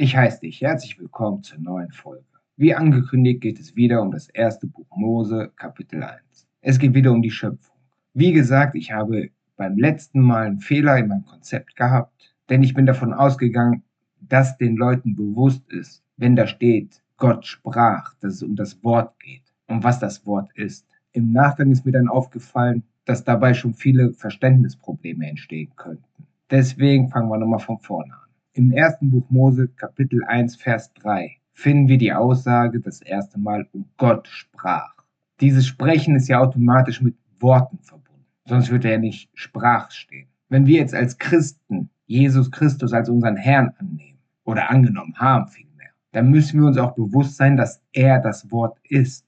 Ich heiße dich herzlich willkommen zur neuen Folge. Wie angekündigt geht es wieder um das erste Buch Mose, Kapitel 1. Es geht wieder um die Schöpfung. Wie gesagt, ich habe beim letzten Mal einen Fehler in meinem Konzept gehabt, denn ich bin davon ausgegangen, dass den Leuten bewusst ist, wenn da steht, Gott sprach, dass es um das Wort geht und was das Wort ist. Im Nachgang ist mir dann aufgefallen, dass dabei schon viele Verständnisprobleme entstehen könnten. Deswegen fangen wir nochmal von vorne an. Im ersten Buch Mose, Kapitel 1, Vers 3, finden wir die Aussage das erste Mal, um Gott sprach. Dieses Sprechen ist ja automatisch mit Worten verbunden, sonst würde er nicht Sprach stehen. Wenn wir jetzt als Christen Jesus Christus als unseren Herrn annehmen oder angenommen haben vielmehr, dann müssen wir uns auch bewusst sein, dass er das Wort ist.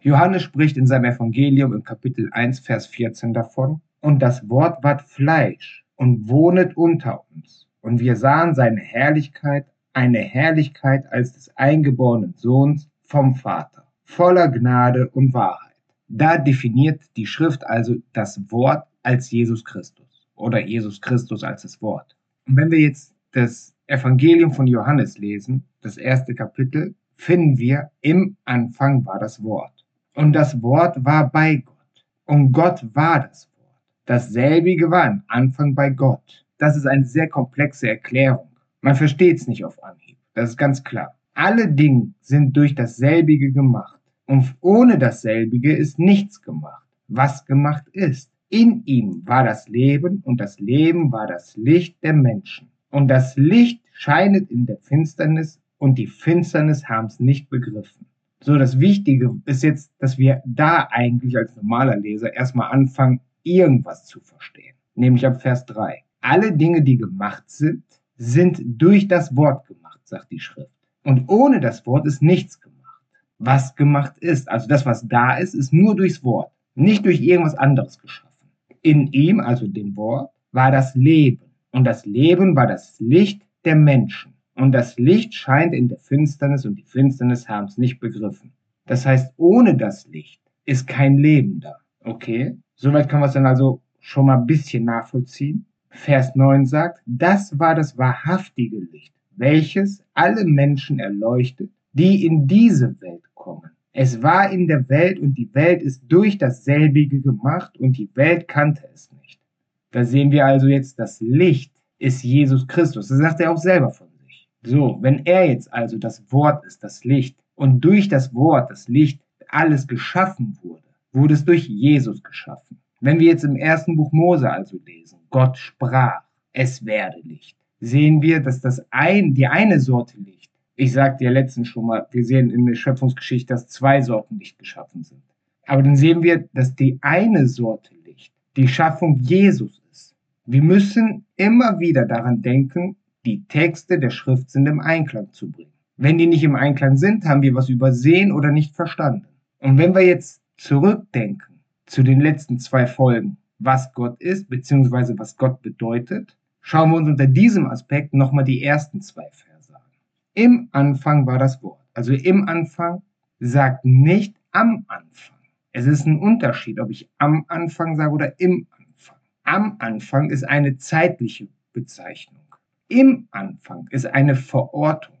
Johannes spricht in seinem Evangelium im Kapitel 1, Vers 14 davon, und das Wort ward Fleisch und wohnet unter uns. Und wir sahen seine Herrlichkeit, eine Herrlichkeit als des eingeborenen Sohns vom Vater, voller Gnade und Wahrheit. Da definiert die Schrift also das Wort als Jesus Christus oder Jesus Christus als das Wort. Und wenn wir jetzt das Evangelium von Johannes lesen, das erste Kapitel, finden wir, im Anfang war das Wort. Und das Wort war bei Gott. Und Gott war das Wort. Dasselbige war im Anfang bei Gott. Das ist eine sehr komplexe Erklärung. Man versteht es nicht auf Anhieb. Das ist ganz klar. Alle Dinge sind durch dasselbige gemacht. Und ohne dasselbige ist nichts gemacht. Was gemacht ist. In ihm war das Leben und das Leben war das Licht der Menschen. Und das Licht scheinet in der Finsternis und die Finsternis haben es nicht begriffen. So, das Wichtige ist jetzt, dass wir da eigentlich als normaler Leser erstmal anfangen, irgendwas zu verstehen. Nämlich ab Vers 3. Alle Dinge, die gemacht sind, sind durch das Wort gemacht, sagt die Schrift. Und ohne das Wort ist nichts gemacht. Was gemacht ist, also das, was da ist, ist nur durchs Wort, nicht durch irgendwas anderes geschaffen. In ihm, also dem Wort, war das Leben. Und das Leben war das Licht der Menschen. Und das Licht scheint in der Finsternis und die Finsternis haben es nicht begriffen. Das heißt, ohne das Licht ist kein Leben da. Okay? Soweit kann man es dann also schon mal ein bisschen nachvollziehen. Vers 9 sagt, das war das wahrhaftige Licht, welches alle Menschen erleuchtet, die in diese Welt kommen. Es war in der Welt und die Welt ist durch dasselbige gemacht und die Welt kannte es nicht. Da sehen wir also jetzt, das Licht ist Jesus Christus. Das sagt er auch selber von so, wenn er jetzt also das Wort ist, das Licht, und durch das Wort, das Licht, alles geschaffen wurde, wurde es durch Jesus geschaffen. Wenn wir jetzt im ersten Buch Mose also lesen, Gott sprach, es werde Licht, sehen wir, dass das ein, die eine Sorte Licht, ich sagte ja letztens schon mal, wir sehen in der Schöpfungsgeschichte, dass zwei Sorten Licht geschaffen sind. Aber dann sehen wir, dass die eine Sorte Licht die Schaffung Jesus ist. Wir müssen immer wieder daran denken, die Texte der Schrift sind im Einklang zu bringen. Wenn die nicht im Einklang sind, haben wir was übersehen oder nicht verstanden. Und wenn wir jetzt zurückdenken zu den letzten zwei Folgen, was Gott ist, beziehungsweise was Gott bedeutet, schauen wir uns unter diesem Aspekt nochmal die ersten zwei Verse an. Im Anfang war das Wort. Also im Anfang sagt nicht am Anfang. Es ist ein Unterschied, ob ich am Anfang sage oder im Anfang. Am Anfang ist eine zeitliche Bezeichnung im Anfang ist eine Verortung.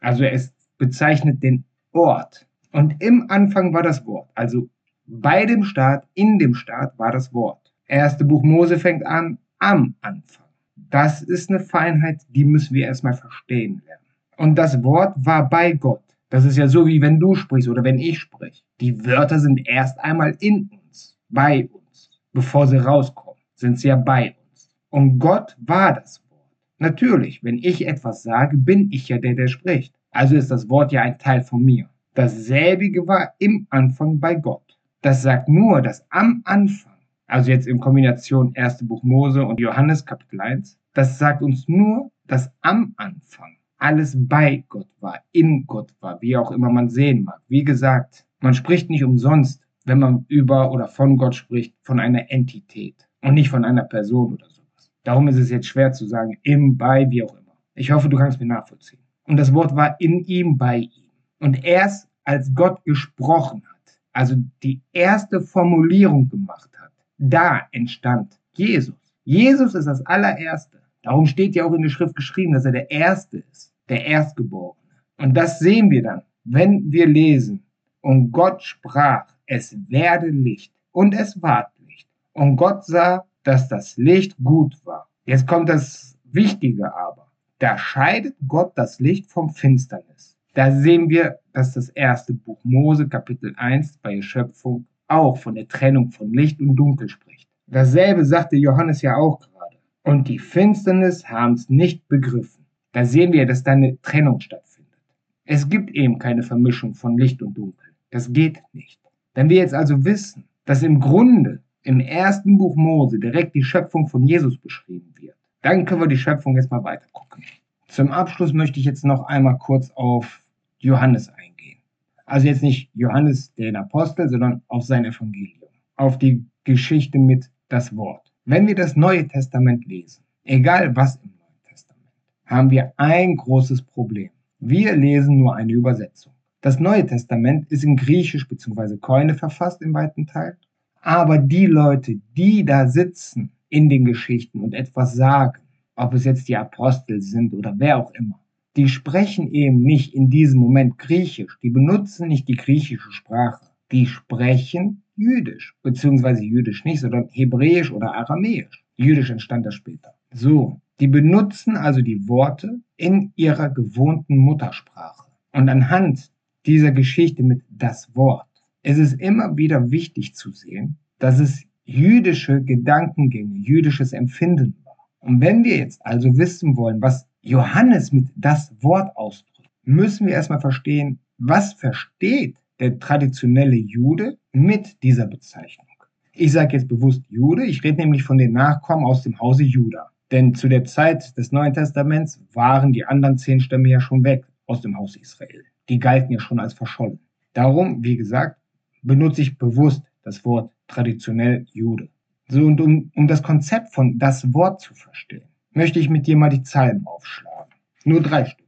Also es bezeichnet den Ort. Und im Anfang war das Wort. Also bei dem Staat, in dem Staat war das Wort. Erste Buch Mose fängt an am Anfang. Das ist eine Feinheit, die müssen wir erstmal verstehen lernen. Und das Wort war bei Gott. Das ist ja so, wie wenn du sprichst oder wenn ich spreche. Die Wörter sind erst einmal in uns, bei uns. Bevor sie rauskommen, sind sie ja bei uns. Und Gott war das Wort. Natürlich, wenn ich etwas sage, bin ich ja der, der spricht. Also ist das Wort ja ein Teil von mir. Dasselbige war im Anfang bei Gott. Das sagt nur, dass am Anfang, also jetzt in Kombination 1. Buch Mose und Johannes Kapitel 1, das sagt uns nur, dass am Anfang alles bei Gott war, in Gott war, wie auch immer man sehen mag. Wie gesagt, man spricht nicht umsonst, wenn man über oder von Gott spricht, von einer Entität und nicht von einer Person oder so. Darum ist es jetzt schwer zu sagen, im, bei, wie auch immer. Ich hoffe, du kannst mir nachvollziehen. Und das Wort war in ihm, bei ihm. Und erst als Gott gesprochen hat, also die erste Formulierung gemacht hat, da entstand Jesus. Jesus ist das allererste. Darum steht ja auch in der Schrift geschrieben, dass er der Erste ist. der Erstgeborene. Und das sehen wir dann, wenn wir lesen. Und Gott sprach, es werde Licht. Und es ward Licht. Und Gott sah, dass das Licht gut war. Jetzt kommt das Wichtige aber. Da scheidet Gott das Licht vom Finsternis. Da sehen wir, dass das erste Buch Mose Kapitel 1 bei Erschöpfung auch von der Trennung von Licht und Dunkel spricht. Dasselbe sagte Johannes ja auch gerade. Und die Finsternis haben es nicht begriffen. Da sehen wir, dass da eine Trennung stattfindet. Es gibt eben keine Vermischung von Licht und Dunkel. Das geht nicht. Wenn wir jetzt also wissen, dass im Grunde im ersten Buch Mose direkt die Schöpfung von Jesus beschrieben wird, dann können wir die Schöpfung jetzt mal weiter gucken. Zum Abschluss möchte ich jetzt noch einmal kurz auf Johannes eingehen. Also jetzt nicht Johannes den Apostel, sondern auf sein Evangelium, auf die Geschichte mit das Wort. Wenn wir das Neue Testament lesen, egal was im Neuen Testament, haben wir ein großes Problem. Wir lesen nur eine Übersetzung. Das Neue Testament ist in Griechisch bzw. Koine verfasst im weiten Teil. Aber die Leute, die da sitzen in den Geschichten und etwas sagen, ob es jetzt die Apostel sind oder wer auch immer, die sprechen eben nicht in diesem Moment Griechisch, die benutzen nicht die griechische Sprache, die sprechen Jüdisch, beziehungsweise Jüdisch nicht, sondern Hebräisch oder Aramäisch. Jüdisch entstand das später. So, die benutzen also die Worte in ihrer gewohnten Muttersprache. Und anhand dieser Geschichte mit das Wort ist es immer wieder wichtig zu sehen, dass es jüdische Gedankengänge, jüdisches Empfinden war. Und wenn wir jetzt also wissen wollen, was Johannes mit das Wort ausdrückt, müssen wir erstmal verstehen, was versteht der traditionelle Jude mit dieser Bezeichnung. Ich sage jetzt bewusst Jude, ich rede nämlich von den Nachkommen aus dem Hause Juda. Denn zu der Zeit des Neuen Testaments waren die anderen zehn Stämme ja schon weg aus dem Haus Israel. Die galten ja schon als verschollen. Darum, wie gesagt, benutze ich bewusst das Wort traditionell Jude. So, und um, um das Konzept von das Wort zu verstehen, möchte ich mit dir mal die Psalmen aufschlagen. Nur drei Stück.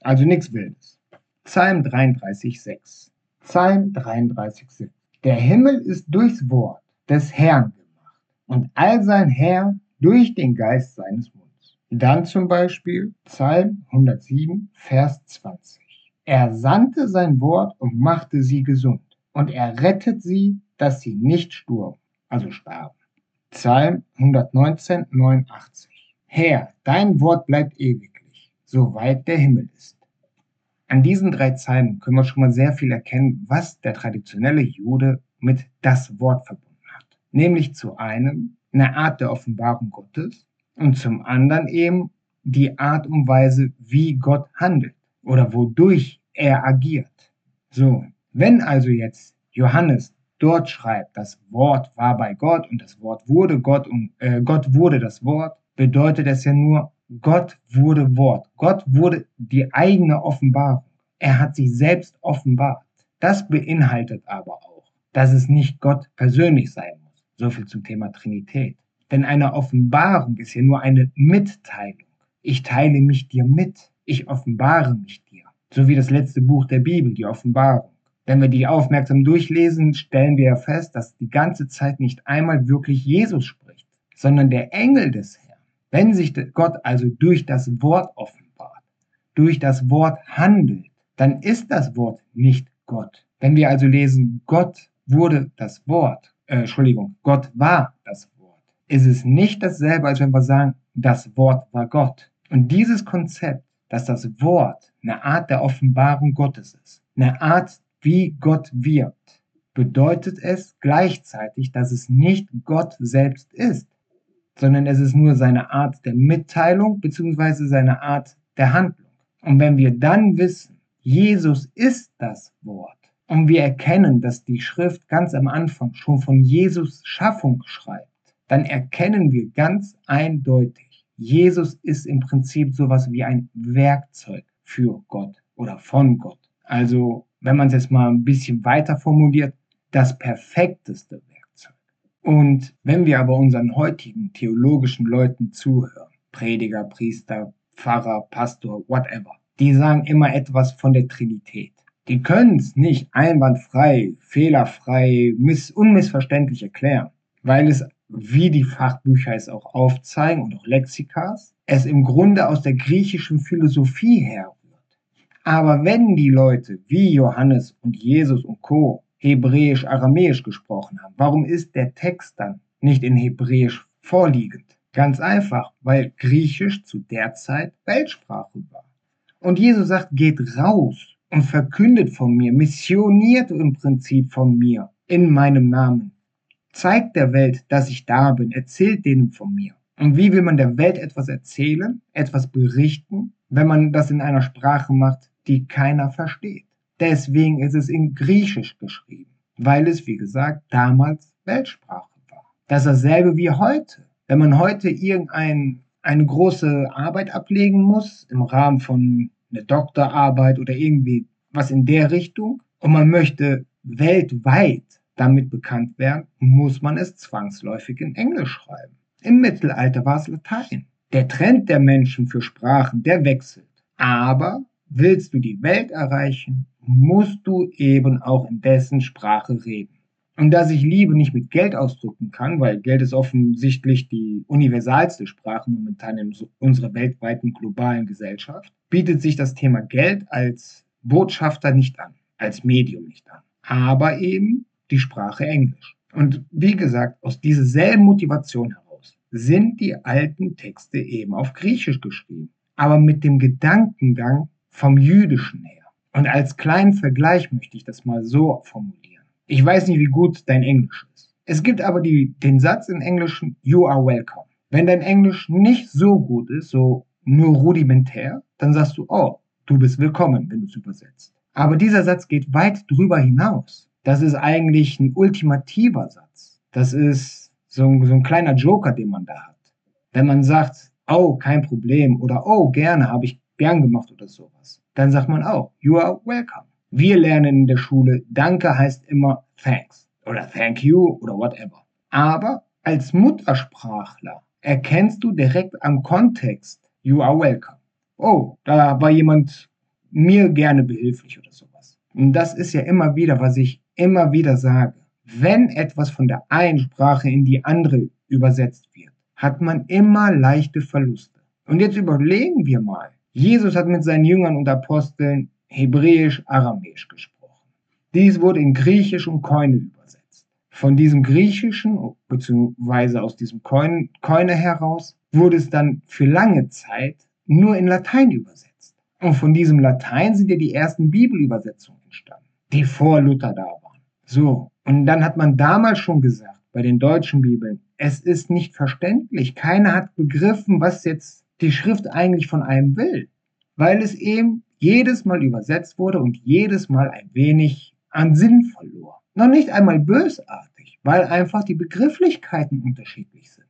Also nichts Wildes. Psalm 33, 6. Psalm 33, 6. Der Himmel ist durchs Wort des Herrn gemacht und all sein Herr durch den Geist seines Mundes. Dann zum Beispiel Psalm 107, Vers 20. Er sandte sein Wort und machte sie gesund und er rettet sie, dass sie nicht sturben, also starben. Psalm 119, 89. Herr, dein Wort bleibt ewiglich, soweit der Himmel ist. An diesen drei Psalmen können wir schon mal sehr viel erkennen, was der traditionelle Jude mit das Wort verbunden hat. Nämlich zu einem eine Art der Offenbarung Gottes und zum anderen eben die Art und Weise, wie Gott handelt oder wodurch er agiert. So, wenn also jetzt Johannes dort schreibt, das Wort war bei Gott und das Wort wurde Gott und äh, Gott wurde das Wort, bedeutet es ja nur, Gott wurde Wort. Gott wurde die eigene Offenbarung. Er hat sich selbst offenbart. Das beinhaltet aber auch, dass es nicht Gott persönlich sein muss. So viel zum Thema Trinität. Denn eine Offenbarung ist ja nur eine Mitteilung. Ich teile mich dir mit. Ich offenbare mich dir. So wie das letzte Buch der Bibel, die Offenbarung. Wenn wir die aufmerksam durchlesen, stellen wir ja fest, dass die ganze Zeit nicht einmal wirklich Jesus spricht, sondern der Engel des Herrn. Wenn sich Gott also durch das Wort offenbart, durch das Wort handelt, dann ist das Wort nicht Gott. Wenn wir also lesen, Gott wurde das Wort, äh, Entschuldigung, Gott war das Wort, ist es nicht dasselbe, als wenn wir sagen, das Wort war Gott. Und dieses Konzept, dass das Wort eine Art der Offenbarung Gottes ist, eine Art, wie Gott wirkt, bedeutet es gleichzeitig, dass es nicht Gott selbst ist sondern es ist nur seine Art der Mitteilung bzw. seine Art der Handlung. Und wenn wir dann wissen, Jesus ist das Wort und wir erkennen, dass die Schrift ganz am Anfang schon von Jesus Schaffung schreibt, dann erkennen wir ganz eindeutig, Jesus ist im Prinzip sowas wie ein Werkzeug für Gott oder von Gott. Also, wenn man es jetzt mal ein bisschen weiter formuliert, das perfekteste und wenn wir aber unseren heutigen theologischen Leuten zuhören, Prediger, Priester, Pfarrer, Pastor, whatever, die sagen immer etwas von der Trinität. Die können es nicht einwandfrei, fehlerfrei, miss unmissverständlich erklären, weil es wie die Fachbücher es auch aufzeigen und auch Lexikas, es im Grunde aus der griechischen Philosophie herrührt. Aber wenn die Leute wie Johannes und Jesus und Co. Hebräisch, Aramäisch gesprochen haben, warum ist der Text dann nicht in Hebräisch vorliegend? Ganz einfach, weil Griechisch zu der Zeit Weltsprache war. Und Jesus sagt, geht raus und verkündet von mir, missioniert im Prinzip von mir in meinem Namen. Zeigt der Welt, dass ich da bin, erzählt denen von mir. Und wie will man der Welt etwas erzählen, etwas berichten, wenn man das in einer Sprache macht, die keiner versteht? Deswegen ist es in Griechisch geschrieben, weil es, wie gesagt, damals Weltsprache war. Das ist dasselbe wie heute. Wenn man heute irgendeine große Arbeit ablegen muss, im Rahmen von einer Doktorarbeit oder irgendwie was in der Richtung, und man möchte weltweit damit bekannt werden, muss man es zwangsläufig in Englisch schreiben. Im Mittelalter war es Latein. Der Trend der Menschen für Sprachen, der wechselt. Aber willst du die Welt erreichen, musst du eben auch in dessen Sprache reden. Und dass ich Liebe nicht mit Geld ausdrücken kann, weil Geld ist offensichtlich die universalste Sprache momentan in unserer weltweiten globalen Gesellschaft, bietet sich das Thema Geld als Botschafter nicht an, als Medium nicht an. Aber eben die Sprache Englisch. Und wie gesagt, aus dieser selben Motivation heraus sind die alten Texte eben auf Griechisch geschrieben, aber mit dem Gedankengang vom Jüdischen her. Und als kleinen Vergleich möchte ich das mal so formulieren. Ich weiß nicht, wie gut dein Englisch ist. Es gibt aber die, den Satz im Englischen, you are welcome. Wenn dein Englisch nicht so gut ist, so nur rudimentär, dann sagst du, oh, du bist willkommen, wenn du es übersetzt. Aber dieser Satz geht weit drüber hinaus. Das ist eigentlich ein ultimativer Satz. Das ist so ein, so ein kleiner Joker, den man da hat. Wenn man sagt, oh, kein Problem oder oh, gerne, habe ich gern gemacht oder sowas, dann sagt man auch, you are welcome. Wir lernen in der Schule, danke heißt immer thanks oder thank you oder whatever. Aber als Muttersprachler erkennst du direkt am Kontext, you are welcome. Oh, da war jemand mir gerne behilflich oder sowas. Und das ist ja immer wieder, was ich immer wieder sage, wenn etwas von der einen Sprache in die andere übersetzt wird, hat man immer leichte Verluste. Und jetzt überlegen wir mal. Jesus hat mit seinen Jüngern und Aposteln Hebräisch, Aramäisch gesprochen. Dies wurde in Griechisch und Koine übersetzt. Von diesem Griechischen, beziehungsweise aus diesem Koine heraus, wurde es dann für lange Zeit nur in Latein übersetzt. Und von diesem Latein sind ja die ersten Bibelübersetzungen entstanden, die vor Luther da waren. So, und dann hat man damals schon gesagt, bei den deutschen Bibeln, es ist nicht verständlich. Keiner hat begriffen, was jetzt die Schrift eigentlich von einem will, weil es eben jedes Mal übersetzt wurde und jedes Mal ein wenig an Sinn verlor. Noch nicht einmal bösartig, weil einfach die Begrifflichkeiten unterschiedlich sind.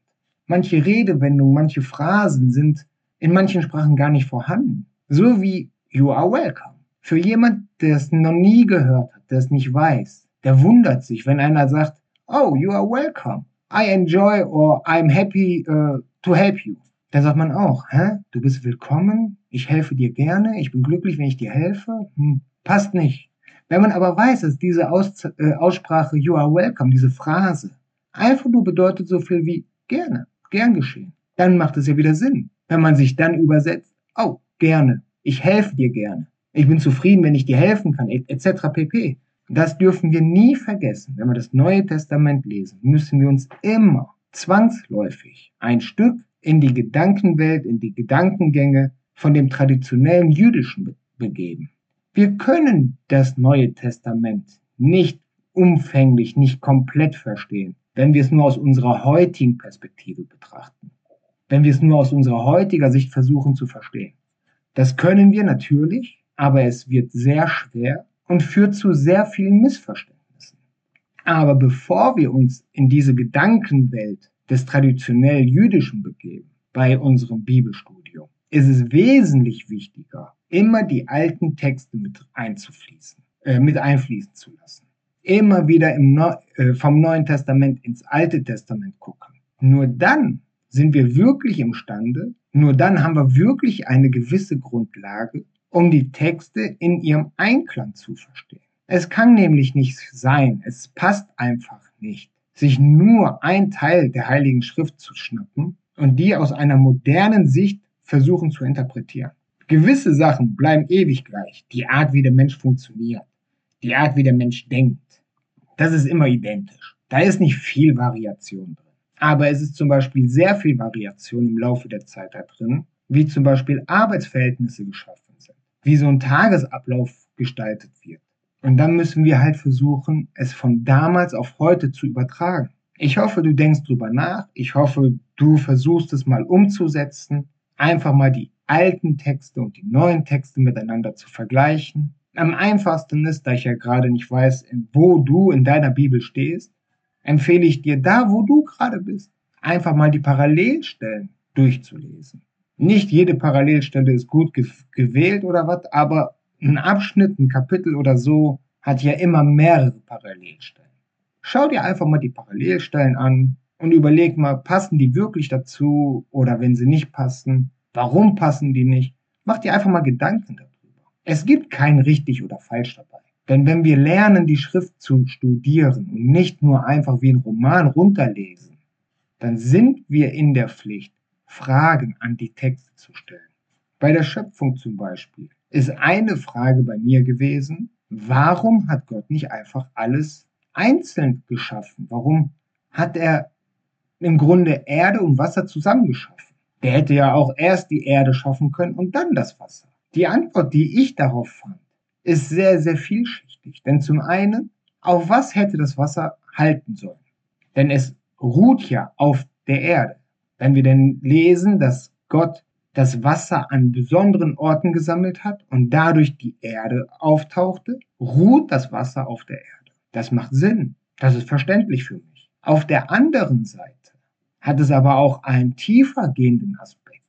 Manche Redewendungen, manche Phrasen sind in manchen Sprachen gar nicht vorhanden. So wie You are welcome. Für jemand, der es noch nie gehört hat, der es nicht weiß, der wundert sich, wenn einer sagt, oh, you are welcome. I enjoy or I'm happy uh, to help you. Dann sagt man auch, hä, du bist willkommen, ich helfe dir gerne, ich bin glücklich, wenn ich dir helfe. Hm, passt nicht. Wenn man aber weiß, dass diese Aus äh, Aussprache you are welcome, diese Phrase, einfach nur bedeutet so viel wie gerne, gern geschehen, dann macht es ja wieder Sinn. Wenn man sich dann übersetzt, oh, gerne, ich helfe dir gerne, ich bin zufrieden, wenn ich dir helfen kann, etc. pp. Das dürfen wir nie vergessen. Wenn wir das Neue Testament lesen, müssen wir uns immer zwangsläufig ein Stück in die Gedankenwelt, in die Gedankengänge von dem traditionellen Jüdischen begeben. Wir können das Neue Testament nicht umfänglich, nicht komplett verstehen, wenn wir es nur aus unserer heutigen Perspektive betrachten. Wenn wir es nur aus unserer heutiger Sicht versuchen zu verstehen. Das können wir natürlich, aber es wird sehr schwer und führt zu sehr vielen Missverständnissen. Aber bevor wir uns in diese Gedankenwelt des traditionell Jüdischen begeben, bei unserem Bibelstudium, ist es wesentlich wichtiger, immer die alten Texte mit einzufließen, äh, mit einfließen zu lassen. Immer wieder Neu äh, vom Neuen Testament ins Alte Testament gucken. Nur dann sind wir wirklich imstande, nur dann haben wir wirklich eine gewisse Grundlage, um die Texte in ihrem Einklang zu verstehen. Es kann nämlich nicht sein, es passt einfach nicht, sich nur ein Teil der Heiligen Schrift zu schnappen und die aus einer modernen Sicht versuchen zu interpretieren. Gewisse Sachen bleiben ewig gleich. Die Art, wie der Mensch funktioniert, die Art, wie der Mensch denkt, das ist immer identisch. Da ist nicht viel Variation drin. Aber es ist zum Beispiel sehr viel Variation im Laufe der Zeit da drin, wie zum Beispiel Arbeitsverhältnisse geschaffen sind, wie so ein Tagesablauf gestaltet wird. Und dann müssen wir halt versuchen, es von damals auf heute zu übertragen. Ich hoffe, du denkst drüber nach. Ich hoffe, du versuchst es mal umzusetzen. Einfach mal die alten Texte und die neuen Texte miteinander zu vergleichen. Am einfachsten ist, da ich ja gerade nicht weiß, wo du in deiner Bibel stehst, empfehle ich dir da, wo du gerade bist, einfach mal die Parallelstellen durchzulesen. Nicht jede Parallelstelle ist gut gewählt oder was, aber ein Abschnitt, ein Kapitel oder so hat ja immer mehrere Parallelstellen. Schau dir einfach mal die Parallelstellen an und überleg mal, passen die wirklich dazu oder wenn sie nicht passen, warum passen die nicht? Mach dir einfach mal Gedanken darüber. Es gibt kein richtig oder falsch dabei. Denn wenn wir lernen, die Schrift zu studieren und nicht nur einfach wie ein Roman runterlesen, dann sind wir in der Pflicht, Fragen an die Texte zu stellen. Bei der Schöpfung zum Beispiel ist eine Frage bei mir gewesen, warum hat Gott nicht einfach alles einzeln geschaffen? Warum hat er im Grunde Erde und Wasser zusammengeschaffen? Der hätte ja auch erst die Erde schaffen können und dann das Wasser. Die Antwort, die ich darauf fand, ist sehr, sehr vielschichtig. Denn zum einen, auf was hätte das Wasser halten sollen? Denn es ruht ja auf der Erde. Wenn wir denn lesen, dass Gott das Wasser an besonderen Orten gesammelt hat und dadurch die Erde auftauchte, ruht das Wasser auf der Erde. Das macht Sinn. Das ist verständlich für mich. Auf der anderen Seite hat es aber auch einen tiefer gehenden Aspekt.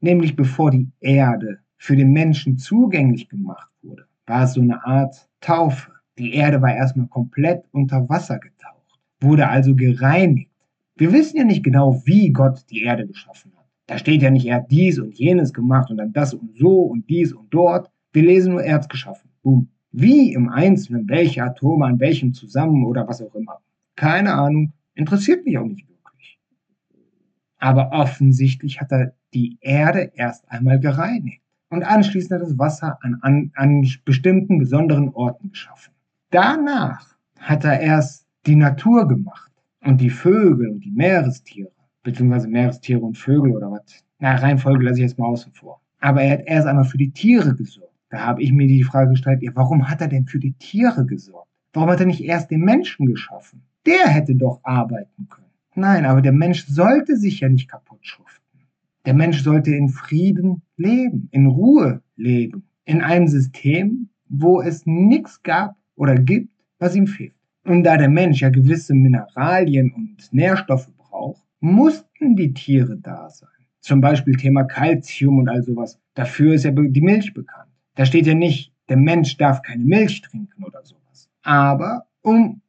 Nämlich bevor die Erde für den Menschen zugänglich gemacht wurde, war es so eine Art Taufe. Die Erde war erstmal komplett unter Wasser getaucht, wurde also gereinigt. Wir wissen ja nicht genau, wie Gott die Erde geschaffen hat. Da steht ja nicht, er hat dies und jenes gemacht und dann das und so und dies und dort. Wir lesen nur, er hat es geschaffen. Boom. Wie im Einzelnen, welche Atome an welchem zusammen oder was auch immer. Keine Ahnung. Interessiert mich auch nicht wirklich. Aber offensichtlich hat er die Erde erst einmal gereinigt und anschließend hat das Wasser an, an, an bestimmten besonderen Orten geschaffen. Danach hat er erst die Natur gemacht und die Vögel und die Meerestiere beziehungsweise Meerestiere und Vögel oder was. Na, Reihenfolge lasse ich jetzt mal außen vor. Aber er hat erst einmal für die Tiere gesorgt. Da habe ich mir die Frage gestellt, ja, warum hat er denn für die Tiere gesorgt? Warum hat er nicht erst den Menschen geschaffen? Der hätte doch arbeiten können. Nein, aber der Mensch sollte sich ja nicht kaputt schuften. Der Mensch sollte in Frieden leben, in Ruhe leben, in einem System, wo es nichts gab oder gibt, was ihm fehlt. Und da der Mensch ja gewisse Mineralien und Nährstoffe mussten die Tiere da sein. Zum Beispiel Thema Kalzium und all sowas. Dafür ist ja die Milch bekannt. Da steht ja nicht, der Mensch darf keine Milch trinken oder sowas. Aber um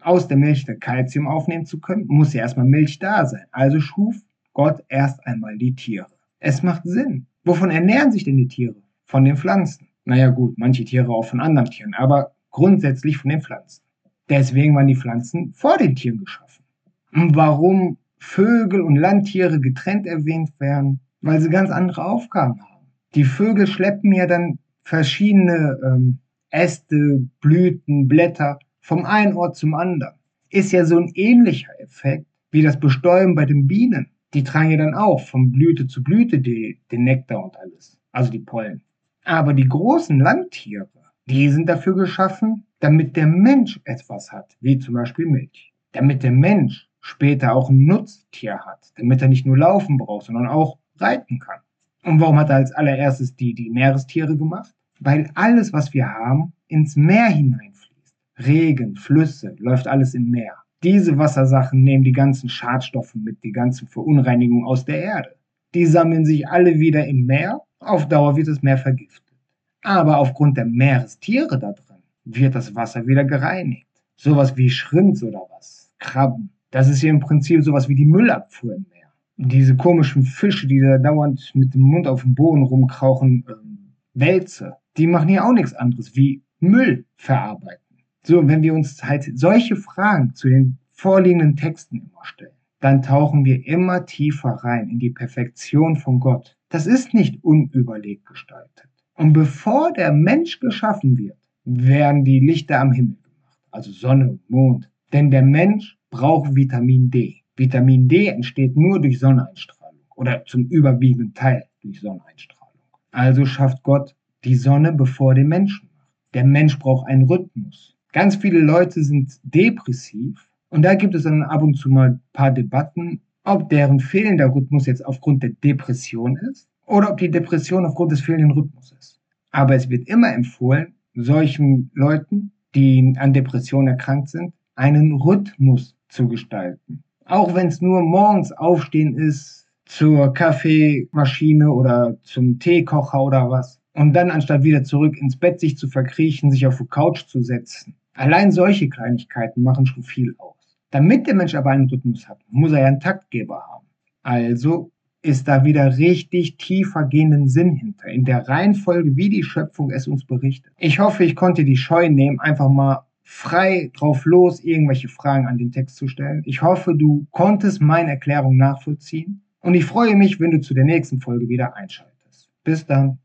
aus der Milch der Kalzium aufnehmen zu können, muss ja erstmal Milch da sein. Also schuf Gott erst einmal die Tiere. Es macht Sinn. Wovon ernähren sich denn die Tiere? Von den Pflanzen. Naja gut, manche Tiere auch von anderen Tieren, aber grundsätzlich von den Pflanzen. Deswegen waren die Pflanzen vor den Tieren geschaffen. Warum Vögel und Landtiere getrennt erwähnt werden, weil sie ganz andere Aufgaben haben. Die Vögel schleppen ja dann verschiedene ähm, Äste, Blüten, Blätter vom einen Ort zum anderen. Ist ja so ein ähnlicher Effekt wie das Bestäuben bei den Bienen. Die tragen ja dann auch von Blüte zu Blüte die, den Nektar und alles, also die Pollen. Aber die großen Landtiere, die sind dafür geschaffen, damit der Mensch etwas hat, wie zum Beispiel Milch. Damit der Mensch später auch ein Nutztier hat, damit er nicht nur laufen braucht, sondern auch reiten kann. Und warum hat er als allererstes die, die Meerestiere gemacht? Weil alles, was wir haben, ins Meer hineinfließt. Regen, Flüsse, läuft alles im Meer. Diese Wassersachen nehmen die ganzen Schadstoffe mit, die ganzen Verunreinigungen aus der Erde. Die sammeln sich alle wieder im Meer. Auf Dauer wird das Meer vergiftet. Aber aufgrund der Meerestiere da drin wird das Wasser wieder gereinigt. Sowas wie Schrimps oder was, Krabben, das ist ja im Prinzip sowas wie die Müllabfuhr im Meer. Diese komischen Fische, die da dauernd mit dem Mund auf dem Boden rumkrauchen, ähm, Wälze, die machen ja auch nichts anderes wie Müll verarbeiten. So, wenn wir uns halt solche Fragen zu den vorliegenden Texten immer stellen, dann tauchen wir immer tiefer rein in die Perfektion von Gott. Das ist nicht unüberlegt gestaltet. Und bevor der Mensch geschaffen wird, werden die Lichter am Himmel gemacht, also Sonne und Mond. Denn der Mensch braucht Vitamin D. Vitamin D entsteht nur durch Sonneneinstrahlung oder zum überwiegenden Teil durch Sonneneinstrahlung. Also schafft Gott die Sonne bevor den Menschen macht. Der Mensch braucht einen Rhythmus. Ganz viele Leute sind depressiv und da gibt es dann ab und zu mal ein paar Debatten, ob deren fehlender Rhythmus jetzt aufgrund der Depression ist oder ob die Depression aufgrund des fehlenden Rhythmus ist. Aber es wird immer empfohlen, solchen Leuten, die an Depressionen erkrankt sind, einen Rhythmus zu gestalten. Auch wenn es nur morgens aufstehen ist, zur Kaffeemaschine oder zum Teekocher oder was. Und dann anstatt wieder zurück ins Bett sich zu verkriechen, sich auf die Couch zu setzen. Allein solche Kleinigkeiten machen schon viel aus. Damit der Mensch aber einen Rhythmus hat, muss er ja einen Taktgeber haben. Also ist da wieder richtig tiefer gehenden Sinn hinter, in der Reihenfolge, wie die Schöpfung es uns berichtet. Ich hoffe, ich konnte die Scheu nehmen, einfach mal frei drauf los, irgendwelche Fragen an den Text zu stellen. Ich hoffe, du konntest meine Erklärung nachvollziehen und ich freue mich, wenn du zu der nächsten Folge wieder einschaltest. Bis dann.